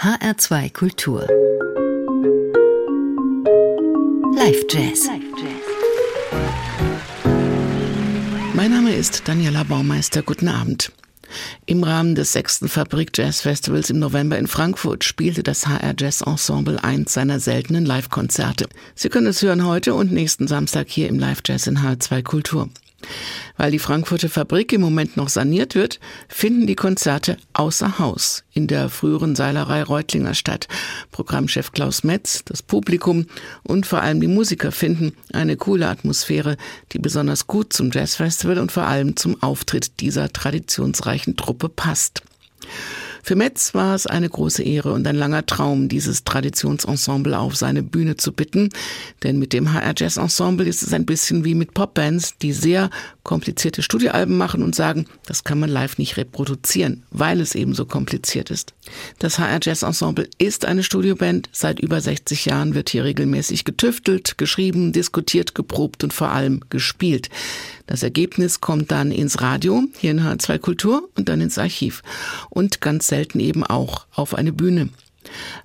HR2 Kultur. Live Jazz. Mein Name ist Daniela Baumeister. Guten Abend. Im Rahmen des sechsten Fabrik Jazz Festivals im November in Frankfurt spielte das HR Jazz Ensemble eins seiner seltenen Live-Konzerte. Sie können es hören heute und nächsten Samstag hier im Live Jazz in HR2 Kultur. Weil die Frankfurter Fabrik im Moment noch saniert wird, finden die Konzerte außer Haus in der früheren Seilerei Reutlinger statt. Programmchef Klaus Metz, das Publikum und vor allem die Musiker finden eine coole Atmosphäre, die besonders gut zum Jazzfestival und vor allem zum Auftritt dieser traditionsreichen Truppe passt. Für Metz war es eine große Ehre und ein langer Traum, dieses Traditionsensemble auf seine Bühne zu bitten. Denn mit dem HR Jazz Ensemble ist es ein bisschen wie mit Popbands, die sehr komplizierte Studioalben machen und sagen, das kann man live nicht reproduzieren, weil es eben so kompliziert ist. Das HR Jazz Ensemble ist eine Studioband. Seit über 60 Jahren wird hier regelmäßig getüftelt, geschrieben, diskutiert, geprobt und vor allem gespielt. Das Ergebnis kommt dann ins Radio, hier in H2 Kultur und dann ins Archiv. Und ganz selten eben auch auf eine Bühne.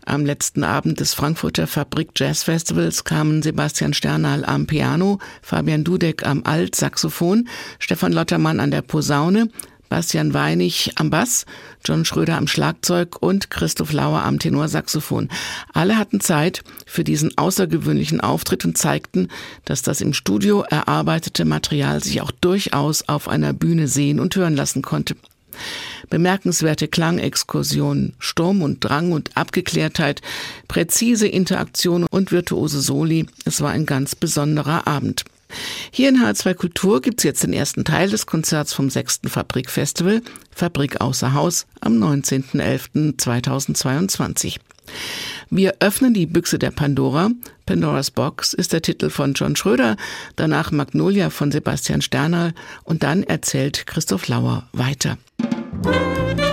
Am letzten Abend des Frankfurter Fabrik Jazz Festivals kamen Sebastian Sternal am Piano, Fabian Dudek am Alt-Saxophon, Stefan Lottermann an der Posaune, Bastian Weinig am Bass, John Schröder am Schlagzeug und Christoph Lauer am Tenorsaxophon. Alle hatten Zeit für diesen außergewöhnlichen Auftritt und zeigten, dass das im Studio erarbeitete Material sich auch durchaus auf einer Bühne sehen und hören lassen konnte. Bemerkenswerte Klangexkursionen, Sturm und Drang und Abgeklärtheit, präzise Interaktion und virtuose Soli. Es war ein ganz besonderer Abend. Hier in H2 Kultur gibt's jetzt den ersten Teil des Konzerts vom sechsten Fabrikfestival, Fabrik außer Haus, am 19.11.2022. Wir öffnen die Büchse der Pandora. Pandoras Box ist der Titel von John Schröder, danach Magnolia von Sebastian Sterner und dann erzählt Christoph Lauer weiter. Musik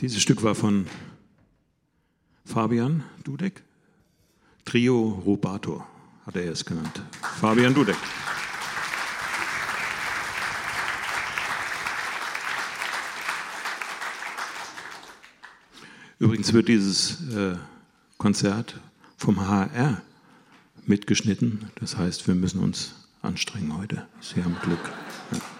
Dieses Stück war von Fabian Dudek. Trio Rubato hat er es genannt. Fabian Dudek. Übrigens wird dieses äh, Konzert vom HR mitgeschnitten. Das heißt, wir müssen uns anstrengen heute. Sie haben Glück. Ja.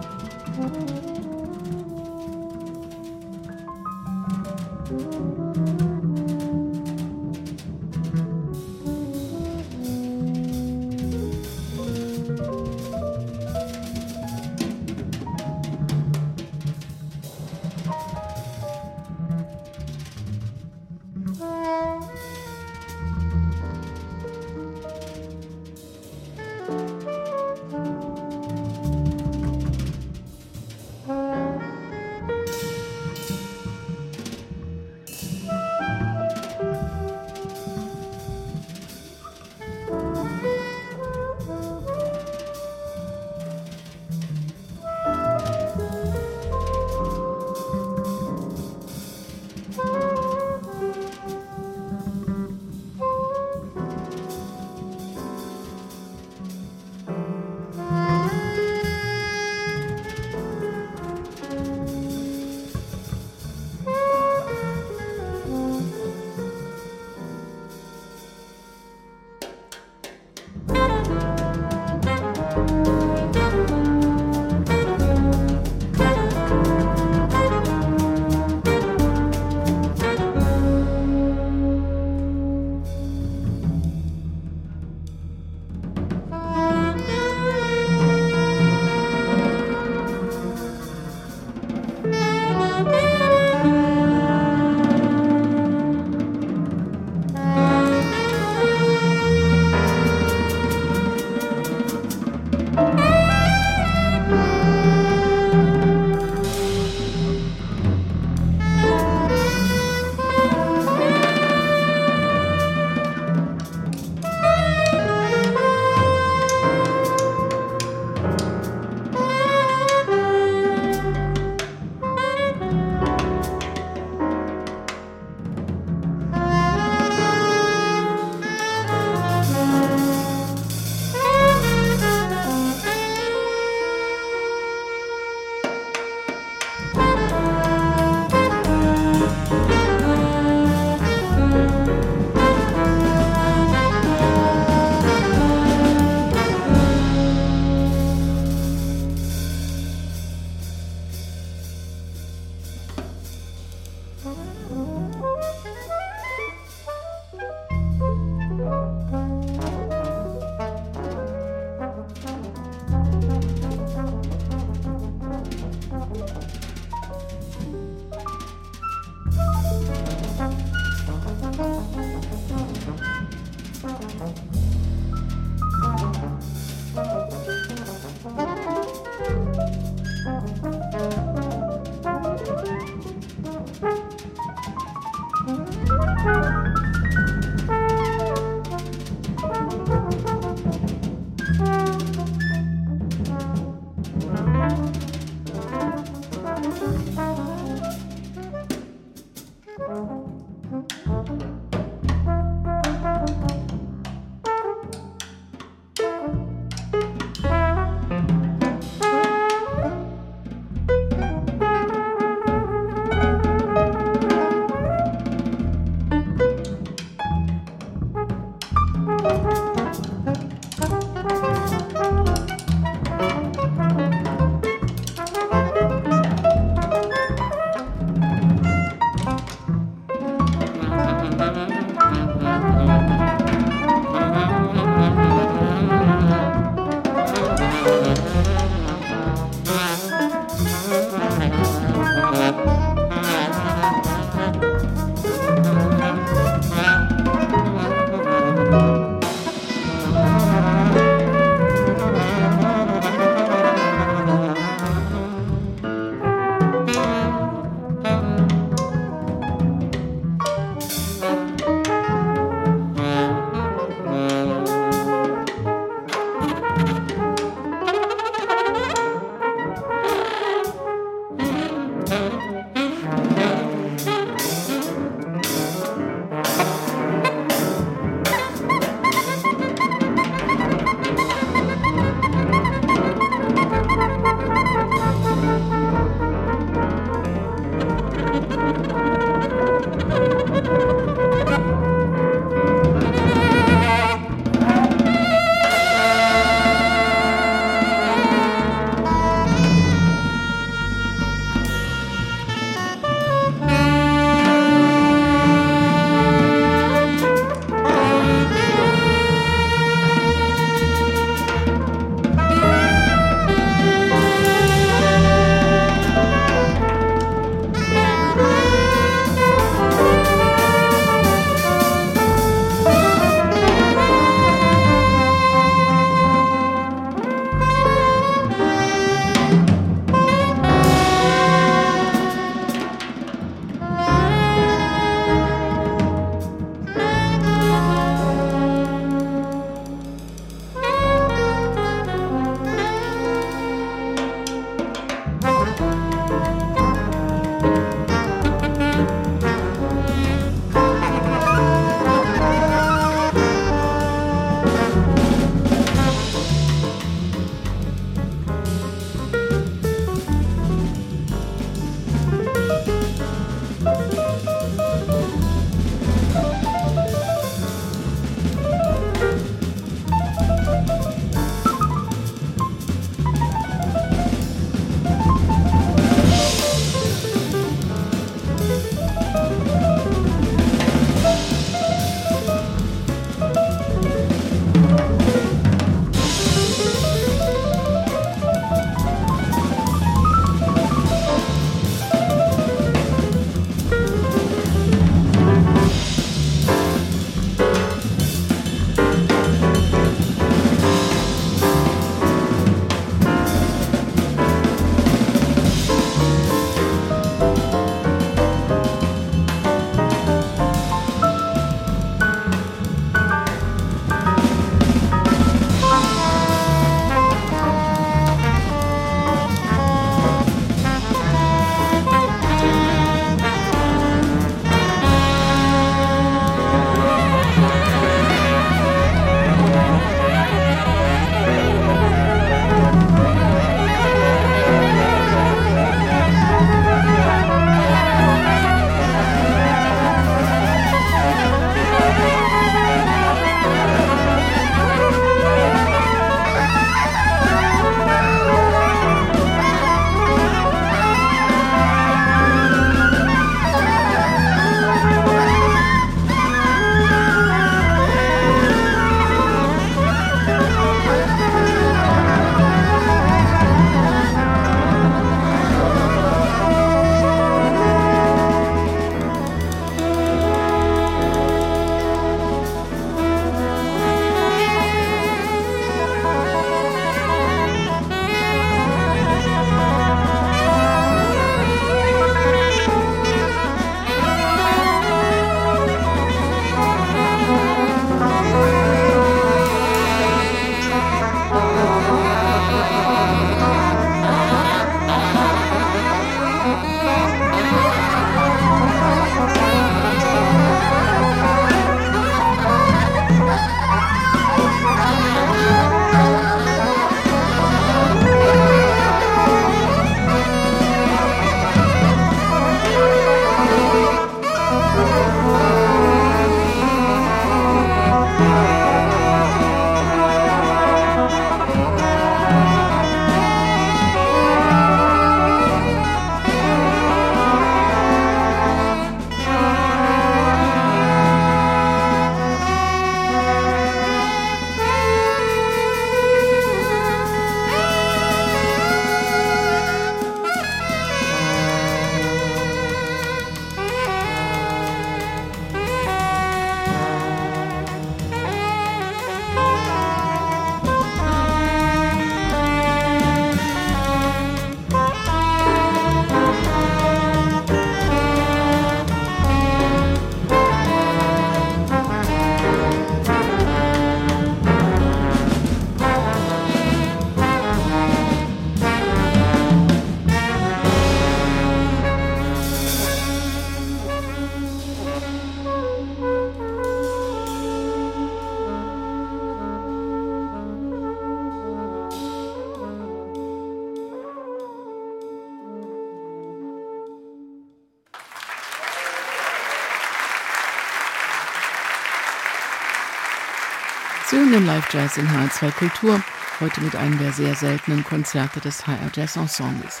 Hören den Live Jazz in HR2 Kultur, heute mit einem der sehr seltenen Konzerte des HR Jazz Ensembles.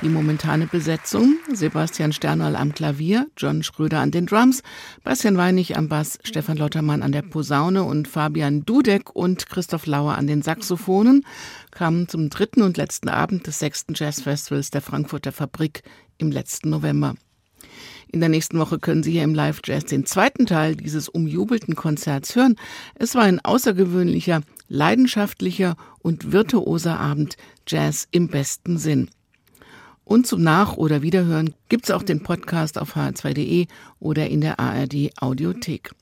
Die momentane Besetzung: Sebastian Sternerl am Klavier, John Schröder an den Drums, Bastian Weinig am Bass, Stefan Lottermann an der Posaune und Fabian Dudek und Christoph Lauer an den Saxophonen kamen zum dritten und letzten Abend des sechsten Jazzfestivals der Frankfurter Fabrik im letzten November. In der nächsten Woche können Sie hier im Live Jazz den zweiten Teil dieses umjubelten Konzerts hören. Es war ein außergewöhnlicher, leidenschaftlicher und virtuoser Abend Jazz im besten Sinn. Und zum Nach- oder Wiederhören gibt's auch den Podcast auf hr2.de oder in der ARD Audiothek.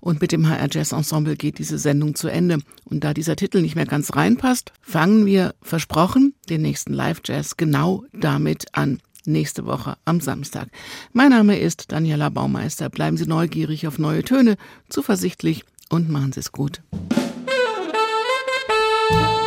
Und mit dem HR Jazz Ensemble geht diese Sendung zu Ende. Und da dieser Titel nicht mehr ganz reinpasst, fangen wir, versprochen, den nächsten Live Jazz genau damit an nächste Woche am Samstag. Mein Name ist Daniela Baumeister. Bleiben Sie neugierig auf neue Töne, zuversichtlich und machen Sie es gut. Thank